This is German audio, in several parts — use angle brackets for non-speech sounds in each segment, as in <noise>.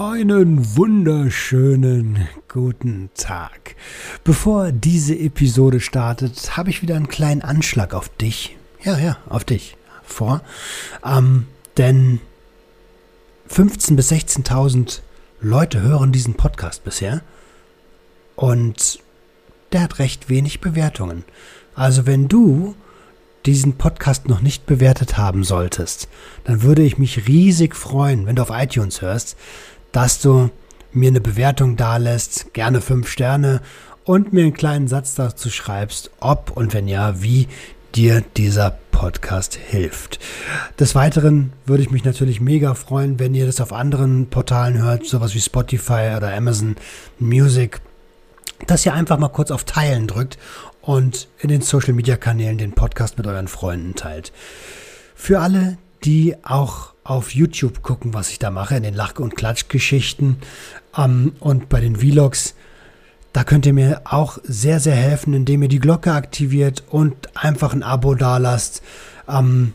Einen wunderschönen guten Tag. Bevor diese Episode startet, habe ich wieder einen kleinen Anschlag auf dich. Ja, ja, auf dich vor. Ähm, denn 15.000 bis 16.000 Leute hören diesen Podcast bisher. Und der hat recht wenig Bewertungen. Also wenn du diesen Podcast noch nicht bewertet haben solltest, dann würde ich mich riesig freuen, wenn du auf iTunes hörst, dass du mir eine Bewertung dalässt, gerne fünf Sterne und mir einen kleinen Satz dazu schreibst, ob und wenn ja, wie dir dieser Podcast hilft. Des Weiteren würde ich mich natürlich mega freuen, wenn ihr das auf anderen Portalen hört, sowas wie Spotify oder Amazon Music, dass ihr einfach mal kurz auf Teilen drückt und in den Social Media Kanälen den Podcast mit euren Freunden teilt. Für alle, die auch auf YouTube gucken, was ich da mache, in den Lach- und Klatschgeschichten ähm, und bei den Vlogs. Da könnt ihr mir auch sehr, sehr helfen, indem ihr die Glocke aktiviert und einfach ein Abo dalasst. Ähm,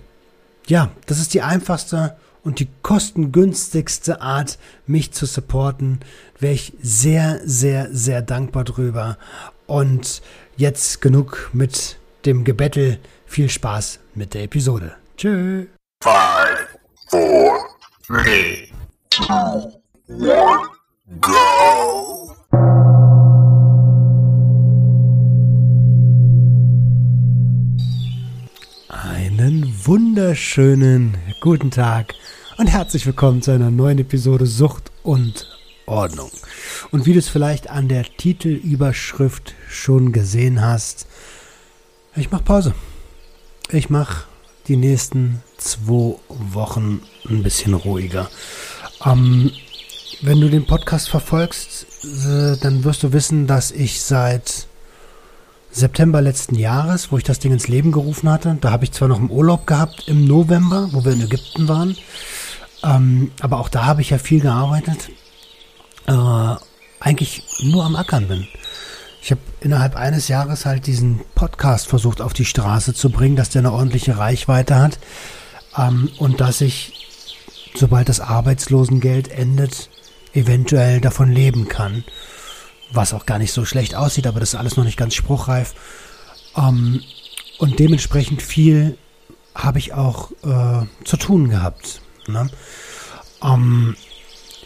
ja, das ist die einfachste und die kostengünstigste Art, mich zu supporten. Wäre ich sehr, sehr, sehr dankbar drüber. Und jetzt genug mit dem Gebettel. Viel Spaß mit der Episode. Tschö. Five, four, three, two, one, go! Einen wunderschönen guten Tag und herzlich willkommen zu einer neuen Episode Sucht und Ordnung. Und wie du es vielleicht an der Titelüberschrift schon gesehen hast, ich mache Pause. Ich mache die nächsten zwei Wochen ein bisschen ruhiger. Ähm, wenn du den Podcast verfolgst, äh, dann wirst du wissen, dass ich seit September letzten Jahres, wo ich das Ding ins Leben gerufen hatte, da habe ich zwar noch einen Urlaub gehabt im November, wo wir in Ägypten waren, ähm, aber auch da habe ich ja viel gearbeitet, äh, eigentlich nur am Ackern bin. Ich habe innerhalb eines Jahres halt diesen Podcast versucht auf die Straße zu bringen, dass der eine ordentliche Reichweite hat ähm, und dass ich, sobald das Arbeitslosengeld endet, eventuell davon leben kann. Was auch gar nicht so schlecht aussieht, aber das ist alles noch nicht ganz spruchreif. Ähm, und dementsprechend viel habe ich auch äh, zu tun gehabt. Ne? Ähm,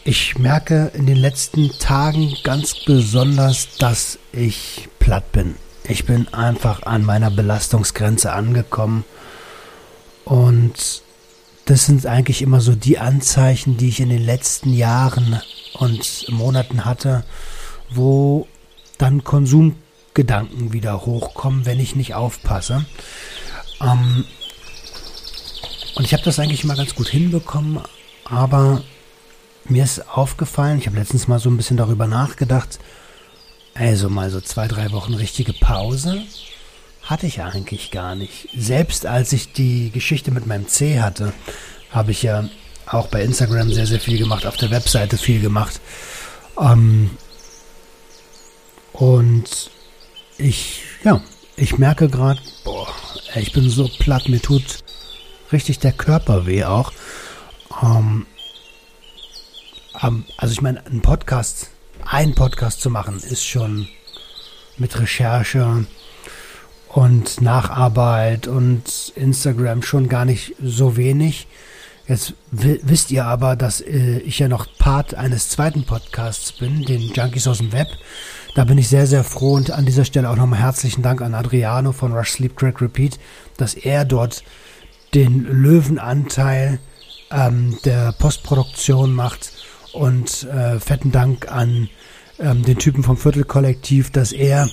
ich merke in den letzten Tagen ganz besonders, dass ich platt bin. Ich bin einfach an meiner Belastungsgrenze angekommen. Und das sind eigentlich immer so die Anzeichen, die ich in den letzten Jahren und Monaten hatte, wo dann Konsumgedanken wieder hochkommen, wenn ich nicht aufpasse. Ähm, und ich habe das eigentlich immer ganz gut hinbekommen, aber mir ist aufgefallen, ich habe letztens mal so ein bisschen darüber nachgedacht, also mal so zwei, drei Wochen richtige Pause hatte ich eigentlich gar nicht. Selbst als ich die Geschichte mit meinem C hatte, habe ich ja auch bei Instagram sehr, sehr viel gemacht, auf der Webseite viel gemacht. Ähm, und ich, ja, ich merke gerade, boah, ich bin so platt, mir tut richtig der Körper weh auch. Ähm, also ich meine, ein Podcast, ein Podcast zu machen, ist schon mit Recherche und Nacharbeit und Instagram schon gar nicht so wenig. Jetzt wisst ihr aber, dass äh, ich ja noch Part eines zweiten Podcasts bin, den Junkies aus dem Web. Da bin ich sehr, sehr froh und an dieser Stelle auch nochmal herzlichen Dank an Adriano von Rush Sleep Track Repeat, dass er dort den Löwenanteil ähm, der Postproduktion macht und äh, fetten Dank an ähm, den Typen vom Viertelkollektiv, dass er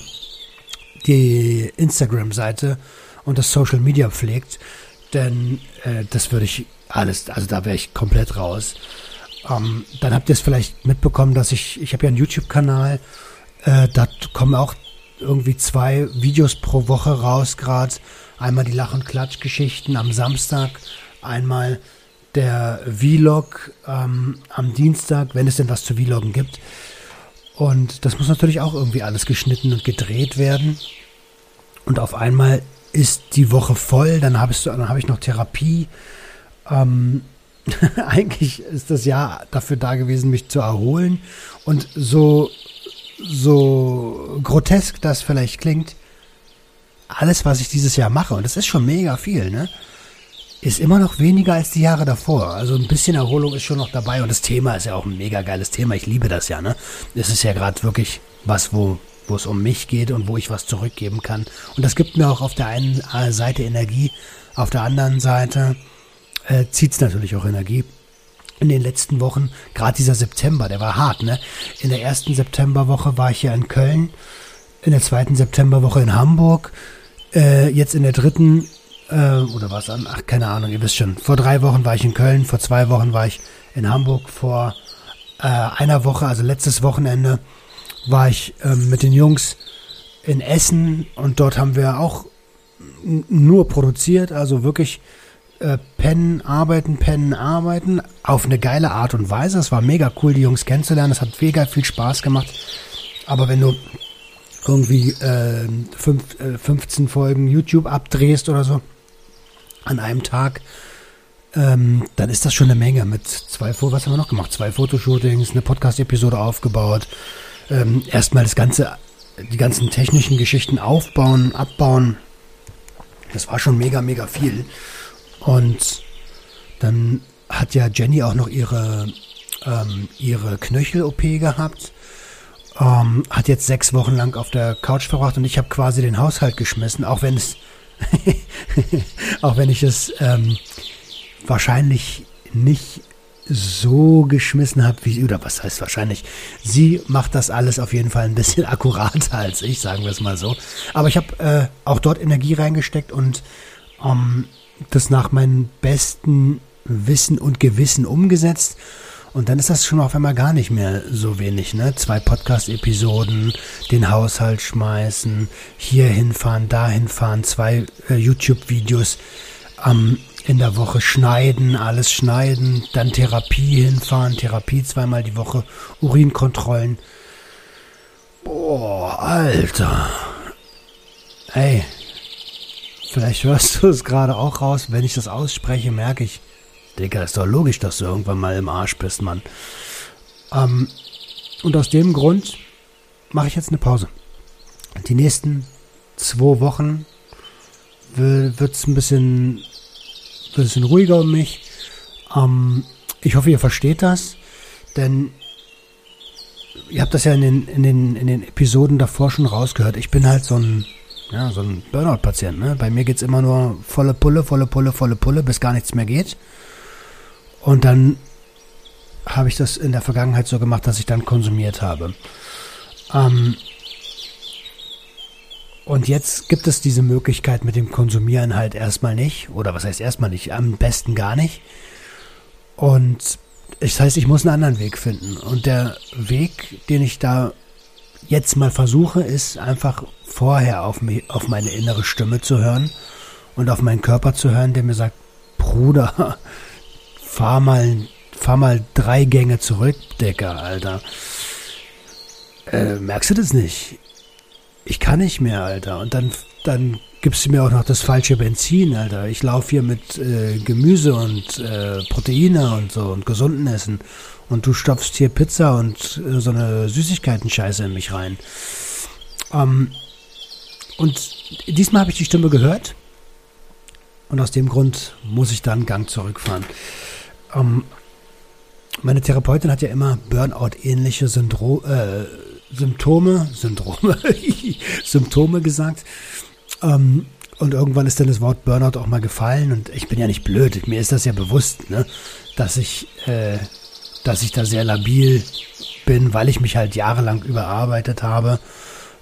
die Instagram-Seite und das Social Media pflegt. Denn äh, das würde ich alles, also da wäre ich komplett raus. Ähm, dann habt ihr es vielleicht mitbekommen, dass ich, ich habe ja einen YouTube-Kanal, äh, da kommen auch irgendwie zwei Videos pro Woche raus gerade. Einmal die Lach- und Klatschgeschichten am Samstag, einmal der Vlog ähm, am Dienstag, wenn es denn was zu Vloggen gibt. Und das muss natürlich auch irgendwie alles geschnitten und gedreht werden. Und auf einmal ist die Woche voll, dann habe hab ich noch Therapie. Ähm, <laughs> eigentlich ist das Jahr dafür da gewesen, mich zu erholen. Und so, so grotesk das vielleicht klingt, alles, was ich dieses Jahr mache, und das ist schon mega viel, ne? Ist immer noch weniger als die Jahre davor. Also ein bisschen Erholung ist schon noch dabei und das Thema ist ja auch ein mega geiles Thema. Ich liebe das ja, ne? Es ist ja gerade wirklich was, wo, wo es um mich geht und wo ich was zurückgeben kann. Und das gibt mir auch auf der einen äh, Seite Energie, auf der anderen Seite äh, zieht es natürlich auch Energie. In den letzten Wochen, gerade dieser September, der war hart, ne? In der ersten Septemberwoche war ich ja in Köln, in der zweiten Septemberwoche in Hamburg, äh, jetzt in der dritten, äh, oder was an, ach, keine Ahnung, ihr wisst schon, vor drei Wochen war ich in Köln, vor zwei Wochen war ich in Hamburg, vor äh, einer Woche, also letztes Wochenende, war ich ähm, mit den Jungs in Essen und dort haben wir auch nur produziert, also wirklich äh, pennen, arbeiten, pennen, arbeiten auf eine geile Art und Weise. Es war mega cool, die Jungs kennenzulernen. Es hat mega viel Spaß gemacht. Aber wenn du irgendwie äh, fünf, äh, 15 Folgen YouTube abdrehst oder so an einem Tag, ähm, dann ist das schon eine Menge mit zwei, was haben wir noch gemacht? Zwei Fotoshootings, eine Podcast-Episode aufgebaut, ähm, erstmal das ganze, die ganzen technischen Geschichten aufbauen, abbauen. Das war schon mega, mega viel. Und dann hat ja Jenny auch noch ihre, ähm, ihre Knöchel-OP gehabt. Ähm, hat jetzt sechs Wochen lang auf der Couch verbracht und ich habe quasi den Haushalt geschmissen, auch wenn es, <laughs> auch wenn ich es ähm, wahrscheinlich nicht so geschmissen habe, wie oder was heißt wahrscheinlich, sie macht das alles auf jeden Fall ein bisschen <laughs> akkurater als ich, sagen wir es mal so. Aber ich habe äh, auch dort Energie reingesteckt und ähm, das nach meinem besten Wissen und Gewissen umgesetzt. Und dann ist das schon auf einmal gar nicht mehr so wenig, ne? Zwei Podcast-Episoden, den Haushalt schmeißen, hier hinfahren, da hinfahren, zwei äh, YouTube-Videos ähm, in der Woche schneiden, alles schneiden, dann Therapie hinfahren, Therapie zweimal die Woche, Urinkontrollen. Boah, Alter. Ey, vielleicht hörst du es gerade auch raus. Wenn ich das ausspreche, merke ich, Digga, ist doch logisch, dass du irgendwann mal im Arsch bist, Mann. Ähm, und aus dem Grund mache ich jetzt eine Pause. Die nächsten zwei Wochen wird es ein bisschen, bisschen ruhiger um mich. Ähm, ich hoffe, ihr versteht das, denn ihr habt das ja in den, in, den, in den Episoden davor schon rausgehört. Ich bin halt so ein, ja, so ein Burnout-Patient. Ne? Bei mir geht es immer nur volle Pulle, volle Pulle, volle Pulle, bis gar nichts mehr geht. Und dann habe ich das in der Vergangenheit so gemacht, dass ich dann konsumiert habe. Ähm, und jetzt gibt es diese Möglichkeit mit dem Konsumieren halt erstmal nicht. Oder was heißt erstmal nicht? Am besten gar nicht. Und das heißt, ich muss einen anderen Weg finden. Und der Weg, den ich da jetzt mal versuche, ist einfach vorher auf, mich, auf meine innere Stimme zu hören und auf meinen Körper zu hören, der mir sagt, Bruder, fahr mal, fahr mal drei Gänge zurück, Decker, Alter. Äh, merkst du das nicht? ich kann nicht mehr, Alter. Und dann, dann gibst du mir auch noch das falsche Benzin, Alter. Ich laufe hier mit äh, Gemüse und äh, Proteine und so und gesunden Essen. Und du stopfst hier Pizza und äh, so eine Süßigkeiten-Scheiße in mich rein. Ähm, und diesmal habe ich die Stimme gehört. Und aus dem Grund muss ich dann Gang zurückfahren. Ähm, meine Therapeutin hat ja immer Burnout-ähnliche Syndrom, äh, Symptome, Syndrome, <laughs> Symptome gesagt. Ähm, und irgendwann ist dann das Wort Burnout auch mal gefallen und ich bin ja nicht blöd, mir ist das ja bewusst, ne, dass ich, äh, dass ich da sehr labil bin, weil ich mich halt jahrelang überarbeitet habe,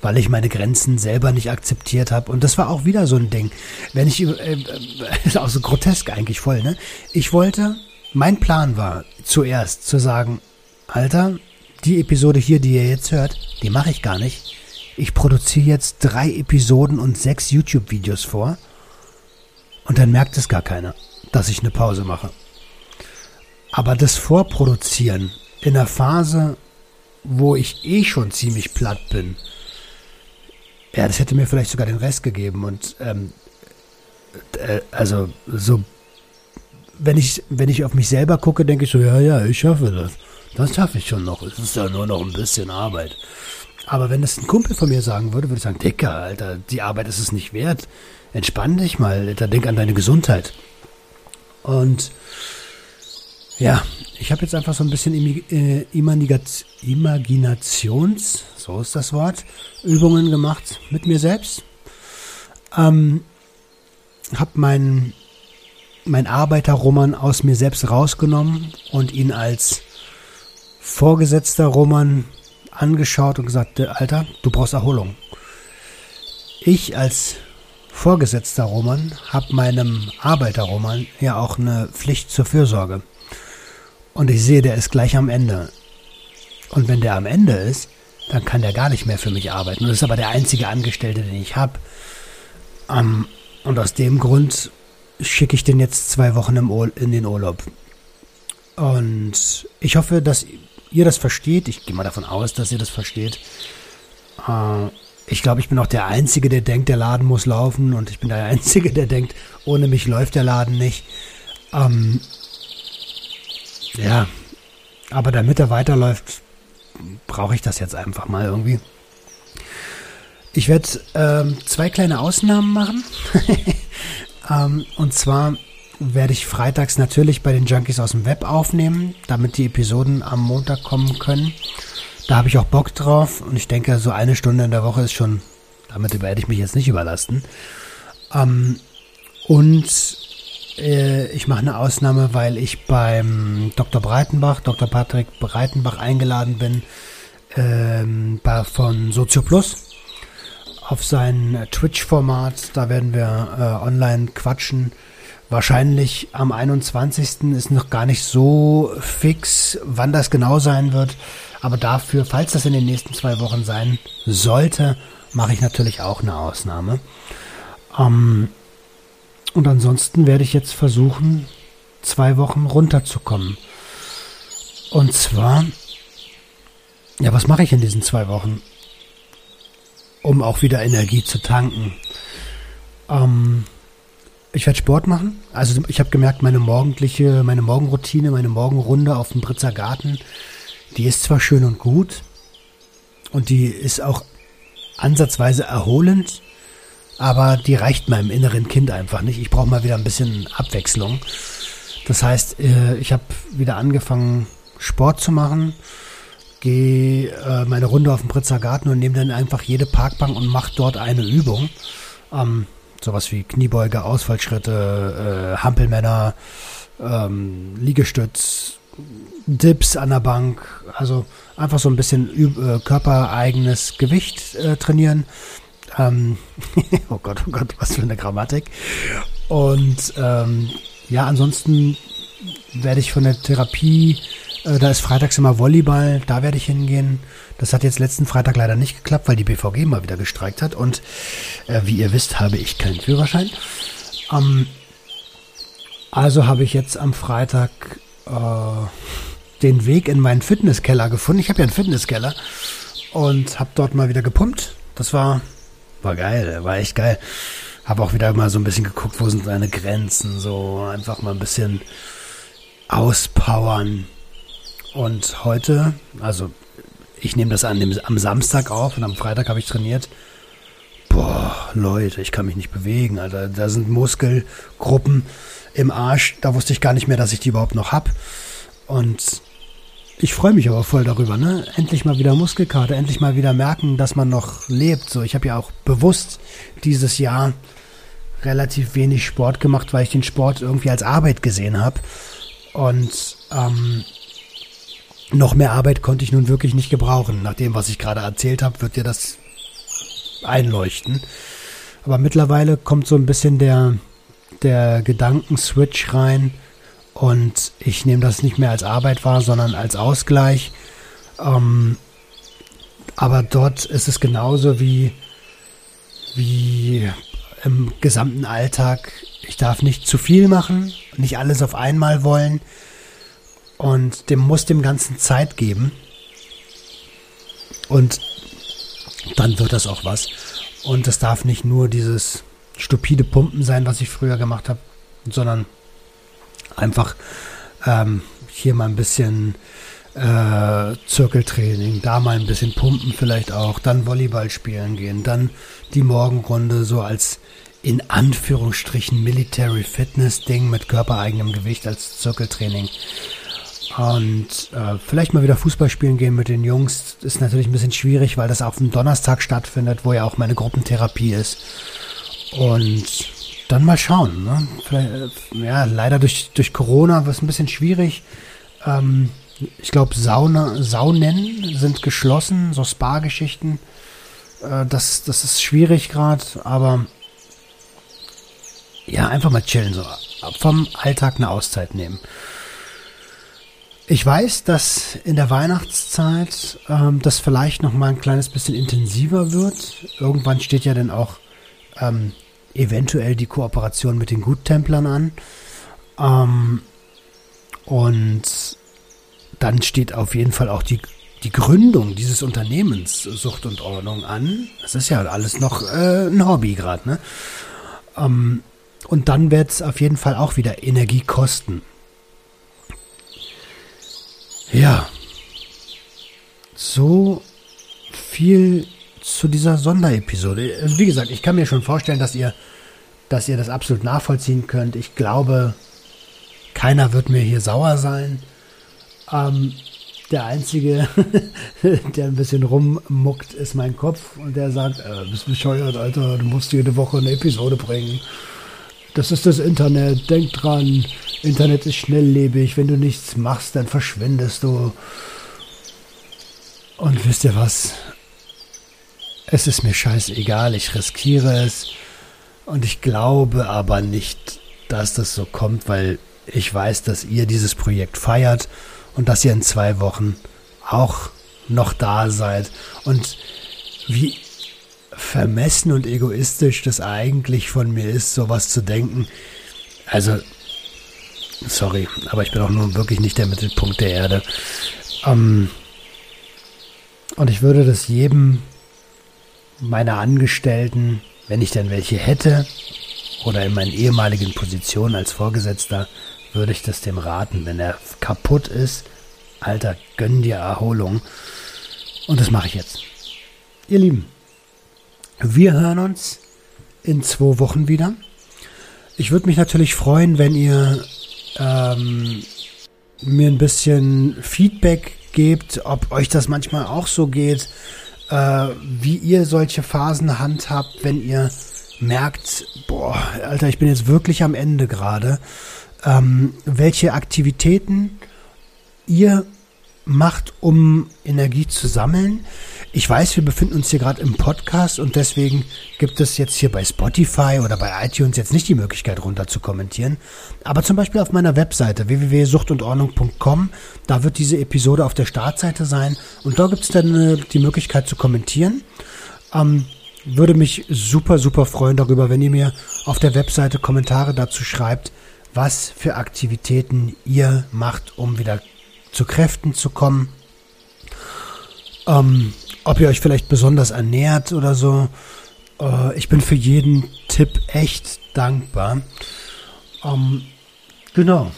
weil ich meine Grenzen selber nicht akzeptiert habe. Und das war auch wieder so ein Ding. Wenn ich, äh, äh, <laughs> ist auch so grotesk eigentlich voll, ne? Ich wollte, mein Plan war zuerst zu sagen, Alter, die Episode hier, die ihr jetzt hört, die mache ich gar nicht. ich produziere jetzt drei Episoden und sechs YouTube-Videos vor und dann merkt es gar keiner, dass ich eine Pause mache. Aber das Vorproduzieren in der Phase, wo ich eh schon ziemlich platt bin, ja, das hätte mir vielleicht sogar den Rest gegeben. Und ähm, äh, also so, wenn ich, wenn ich auf mich selber gucke, denke ich so, ja, ja, ich schaffe das. Das schaffe ich schon noch. Es ist ja nur noch ein bisschen Arbeit. Aber wenn das ein Kumpel von mir sagen würde, würde ich sagen, Dicker, Alter, die Arbeit ist es nicht wert. Entspann dich mal, Alter, denk an deine Gesundheit. Und ja, ich habe jetzt einfach so ein bisschen äh, Imaginations, so ist das Wort, Übungen gemacht mit mir selbst. Ähm, habe meinen mein Arbeiterroman aus mir selbst rausgenommen und ihn als vorgesetzter Roman angeschaut und gesagt, Alter, du brauchst Erholung. Ich als vorgesetzter Roman habe meinem Arbeiterroman ja auch eine Pflicht zur Fürsorge. Und ich sehe, der ist gleich am Ende. Und wenn der am Ende ist, dann kann der gar nicht mehr für mich arbeiten. Das ist aber der einzige Angestellte, den ich habe. Ähm, und aus dem Grund schicke ich den jetzt zwei Wochen in den Urlaub. Und ich hoffe, dass ihr das versteht. Ich gehe mal davon aus, dass ihr das versteht. Äh, ich glaube, ich bin auch der Einzige, der denkt, der Laden muss laufen. Und ich bin der Einzige, der denkt, ohne mich läuft der Laden nicht. Ähm, ja, aber damit er weiterläuft, brauche ich das jetzt einfach mal irgendwie. Ich werde ähm, zwei kleine Ausnahmen machen. <laughs> ähm, und zwar werde ich freitags natürlich bei den Junkies aus dem Web aufnehmen, damit die Episoden am Montag kommen können. Da habe ich auch Bock drauf und ich denke, so eine Stunde in der Woche ist schon, damit werde ich mich jetzt nicht überlasten. Ähm, und äh, ich mache eine Ausnahme, weil ich beim Dr. Breitenbach, Dr. Patrick Breitenbach eingeladen bin, ähm, von SozioPlus auf sein Twitch-Format. Da werden wir äh, online quatschen. Wahrscheinlich am 21. ist noch gar nicht so fix, wann das genau sein wird. Aber dafür, falls das in den nächsten zwei Wochen sein sollte, mache ich natürlich auch eine Ausnahme. Ähm, und ansonsten werde ich jetzt versuchen, zwei Wochen runterzukommen. Und zwar, ja, was mache ich in diesen zwei Wochen? Um auch wieder Energie zu tanken. Ähm, ich werde Sport machen. Also ich habe gemerkt, meine morgendliche, meine Morgenroutine, meine Morgenrunde auf dem Britzer Garten, die ist zwar schön und gut und die ist auch ansatzweise erholend, aber die reicht meinem inneren Kind einfach nicht. Ich brauche mal wieder ein bisschen Abwechslung. Das heißt, äh, ich habe wieder angefangen, Sport zu machen, gehe äh, meine Runde auf dem Pritzer Garten und nehme dann einfach jede Parkbank und mache dort eine Übung. Ähm, sowas wie Kniebeuge, Ausfallschritte, äh, Hampelmänner, ähm, Liegestütz, Dips an der Bank. Also einfach so ein bisschen äh, körpereigenes Gewicht äh, trainieren. Ähm, <laughs> oh Gott, oh Gott, was für eine Grammatik. Und ähm, ja, ansonsten werde ich von der Therapie, da ist freitags immer Volleyball, da werde ich hingehen. Das hat jetzt letzten Freitag leider nicht geklappt, weil die BVG mal wieder gestreikt hat. Und äh, wie ihr wisst, habe ich keinen Führerschein. Ähm, also habe ich jetzt am Freitag äh, den Weg in meinen Fitnesskeller gefunden. Ich habe ja einen Fitnesskeller und habe dort mal wieder gepumpt. Das war war geil, war echt geil. Habe auch wieder mal so ein bisschen geguckt, wo sind seine Grenzen, so einfach mal ein bisschen auspowern. Und heute, also ich nehme das an am Samstag auf und am Freitag habe ich trainiert. Boah, Leute, ich kann mich nicht bewegen, Alter. Da sind Muskelgruppen im Arsch. Da wusste ich gar nicht mehr, dass ich die überhaupt noch hab. Und ich freue mich aber voll darüber, ne? Endlich mal wieder Muskelkater, endlich mal wieder merken, dass man noch lebt. So, ich habe ja auch bewusst dieses Jahr relativ wenig Sport gemacht, weil ich den Sport irgendwie als Arbeit gesehen habe. Und ähm, noch mehr Arbeit konnte ich nun wirklich nicht gebrauchen. Nach dem, was ich gerade erzählt habe, wird dir das einleuchten. Aber mittlerweile kommt so ein bisschen der, der Gedankenswitch rein und ich nehme das nicht mehr als Arbeit wahr, sondern als Ausgleich. Ähm, Aber dort ist es genauso wie, wie im gesamten Alltag. Ich darf nicht zu viel machen, nicht alles auf einmal wollen und dem muss dem Ganzen Zeit geben. Und dann wird das auch was. Und es darf nicht nur dieses stupide Pumpen sein, was ich früher gemacht habe, sondern einfach ähm, hier mal ein bisschen äh, Zirkeltraining, da mal ein bisschen pumpen vielleicht auch, dann Volleyball spielen gehen, dann die Morgenrunde so als in Anführungsstrichen Military Fitness Ding mit körpereigenem Gewicht als Zirkeltraining. Und äh, vielleicht mal wieder Fußball spielen gehen mit den Jungs ist natürlich ein bisschen schwierig, weil das auf dem Donnerstag stattfindet, wo ja auch meine Gruppentherapie ist. Und dann mal schauen. Ne? Äh, ja, leider durch, durch Corona wird es ein bisschen schwierig. Ähm, ich glaube, Sauna, Saunen sind geschlossen, so Spa-Geschichten. Äh, das, das ist schwierig gerade, aber ja, einfach mal chillen, so vom Alltag eine Auszeit nehmen. Ich weiß, dass in der Weihnachtszeit ähm, das vielleicht noch mal ein kleines bisschen intensiver wird. Irgendwann steht ja dann auch ähm, eventuell die Kooperation mit den Guttemplern an. Ähm, und dann steht auf jeden Fall auch die, die Gründung dieses Unternehmens Sucht und Ordnung an. Das ist ja alles noch äh, ein Hobby gerade, ne? Ähm, und dann wird es auf jeden Fall auch wieder Energie kosten. Ja. So viel zu dieser Sonderepisode. Also wie gesagt, ich kann mir schon vorstellen, dass ihr, dass ihr das absolut nachvollziehen könnt. Ich glaube, keiner wird mir hier sauer sein. Ähm, der Einzige, <laughs> der ein bisschen rummuckt, ist mein Kopf und der sagt, äh, bist bescheuert, Alter, du musst jede Woche eine Episode bringen. Das ist das Internet, denk dran. Internet ist schnelllebig, wenn du nichts machst, dann verschwindest du. Und wisst ihr was? Es ist mir scheißegal, ich riskiere es. Und ich glaube aber nicht, dass das so kommt, weil ich weiß, dass ihr dieses Projekt feiert und dass ihr in zwei Wochen auch noch da seid. Und wie vermessen und egoistisch das eigentlich von mir ist, sowas zu denken. Also, sorry, aber ich bin auch nun wirklich nicht der Mittelpunkt der Erde. Ähm, und ich würde das jedem meiner Angestellten, wenn ich denn welche hätte, oder in meinen ehemaligen Positionen als Vorgesetzter, würde ich das dem raten. Wenn er kaputt ist, Alter, gönn dir Erholung. Und das mache ich jetzt. Ihr Lieben, wir hören uns in zwei Wochen wieder. Ich würde mich natürlich freuen, wenn ihr ähm, mir ein bisschen Feedback gebt, ob euch das manchmal auch so geht, äh, wie ihr solche Phasen handhabt, wenn ihr merkt, boah, Alter, ich bin jetzt wirklich am Ende gerade. Ähm, welche Aktivitäten ihr macht, um Energie zu sammeln. Ich weiß, wir befinden uns hier gerade im Podcast und deswegen gibt es jetzt hier bei Spotify oder bei iTunes jetzt nicht die Möglichkeit runter zu kommentieren. Aber zum Beispiel auf meiner Webseite www.suchtundordnung.com, da wird diese Episode auf der Startseite sein und da gibt es dann äh, die Möglichkeit zu kommentieren. Ähm, würde mich super, super freuen darüber, wenn ihr mir auf der Webseite Kommentare dazu schreibt, was für Aktivitäten ihr macht, um wieder zu Kräften zu kommen. Ähm, ob ihr euch vielleicht besonders ernährt oder so. Äh, ich bin für jeden Tipp echt dankbar. Ähm, genau.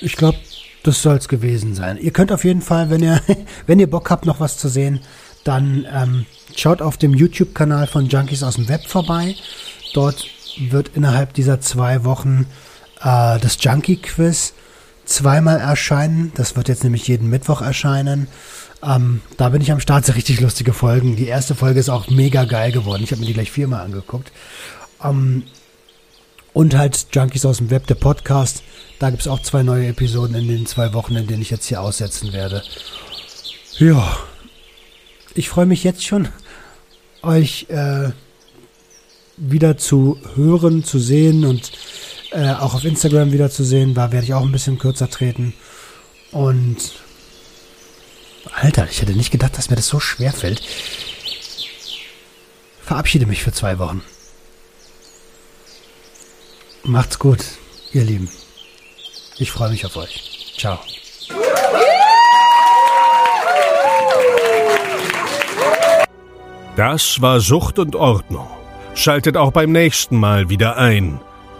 Ich glaube, das soll es gewesen sein. Ihr könnt auf jeden Fall, wenn ihr, <laughs> wenn ihr Bock habt, noch was zu sehen, dann ähm, schaut auf dem YouTube-Kanal von Junkies aus dem Web vorbei. Dort wird innerhalb dieser zwei Wochen äh, das Junkie-Quiz zweimal erscheinen. Das wird jetzt nämlich jeden Mittwoch erscheinen. Ähm, da bin ich am Start, so richtig lustige Folgen. Die erste Folge ist auch mega geil geworden. Ich habe mir die gleich viermal angeguckt. Ähm, und halt Junkies aus dem Web, der Podcast. Da gibt es auch zwei neue Episoden in den zwei Wochen, in denen ich jetzt hier aussetzen werde. Ja, ich freue mich jetzt schon, euch äh, wieder zu hören, zu sehen und äh, auch auf Instagram wieder zu sehen. Da werde ich auch ein bisschen kürzer treten. Und Alter, ich hätte nicht gedacht, dass mir das so schwer fällt. Verabschiede mich für zwei Wochen. Macht's gut, ihr Lieben. Ich freue mich auf euch. Ciao. Das war Sucht und Ordnung. Schaltet auch beim nächsten Mal wieder ein.